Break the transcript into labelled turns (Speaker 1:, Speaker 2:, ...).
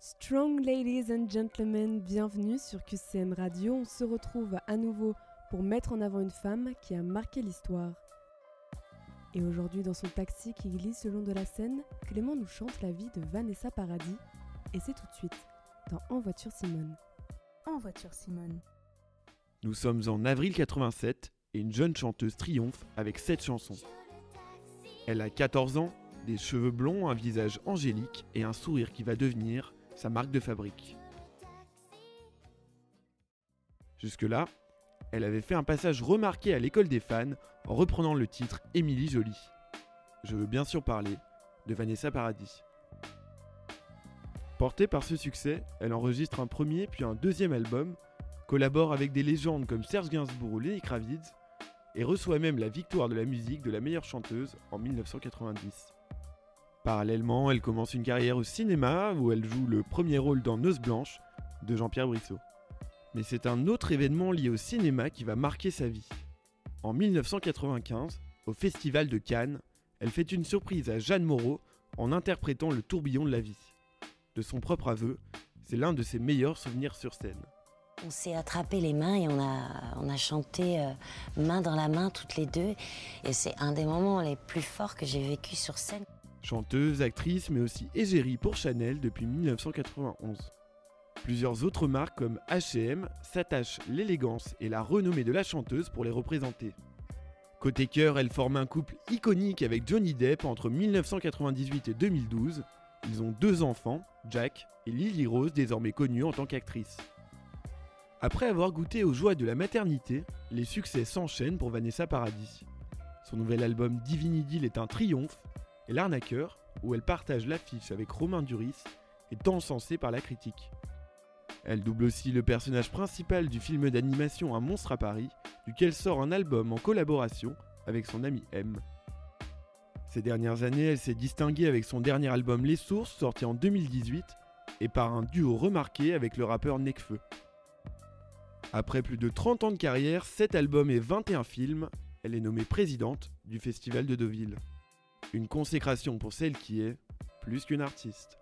Speaker 1: Strong ladies and gentlemen, bienvenue sur QCM Radio. On se retrouve à nouveau pour mettre en avant une femme qui a marqué l'histoire. Et aujourd'hui, dans son taxi qui glisse le long de la Seine, Clément nous chante la vie de Vanessa Paradis. Et c'est tout de suite dans En voiture Simone.
Speaker 2: En voiture Simone.
Speaker 3: Nous sommes en avril 87 et une jeune chanteuse triomphe avec cette chanson. Elle a 14 ans, des cheveux blonds, un visage angélique et un sourire qui va devenir sa marque de fabrique. Jusque-là, elle avait fait un passage remarqué à l'école des fans en reprenant le titre Émilie Jolie. Je veux bien sûr parler de Vanessa Paradis. Portée par ce succès, elle enregistre un premier puis un deuxième album, collabore avec des légendes comme Serge Gainsbourg ou Lenny Kravitz, et reçoit même la victoire de la musique de la meilleure chanteuse en 1990. Parallèlement, elle commence une carrière au cinéma où elle joue le premier rôle dans Noce Blanche de Jean-Pierre Brissot. Mais c'est un autre événement lié au cinéma qui va marquer sa vie. En 1995, au Festival de Cannes, elle fait une surprise à Jeanne Moreau en interprétant le tourbillon de la vie. De son propre aveu, c'est l'un de ses meilleurs souvenirs sur scène.
Speaker 4: On s'est attrapé les mains et on a, on a chanté euh, main dans la main toutes les deux. Et c'est un des moments les plus forts que j'ai vécu sur scène.
Speaker 3: Chanteuse, actrice, mais aussi égérie pour Chanel depuis 1991. Plusieurs autres marques comme H&M s'attachent l'élégance et la renommée de la chanteuse pour les représenter. Côté cœur, elle forme un couple iconique avec Johnny Depp entre 1998 et 2012. Ils ont deux enfants, Jack et Lily Rose, désormais connue en tant qu'actrice. Après avoir goûté aux joies de la maternité, les succès s'enchaînent pour Vanessa Paradis. Son nouvel album Divinity est un triomphe, et L'arnaqueur, où elle partage l'affiche avec Romain Duris, est encensée par la critique. Elle double aussi le personnage principal du film d'animation Un monstre à Paris, duquel sort un album en collaboration avec son ami M. Ces dernières années, elle s'est distinguée avec son dernier album Les Sources, sorti en 2018, et par un duo remarqué avec le rappeur Nekfeu. Après plus de 30 ans de carrière, 7 albums et 21 films, elle est nommée présidente du Festival de Deauville. Une consécration pour celle qui est plus qu'une artiste.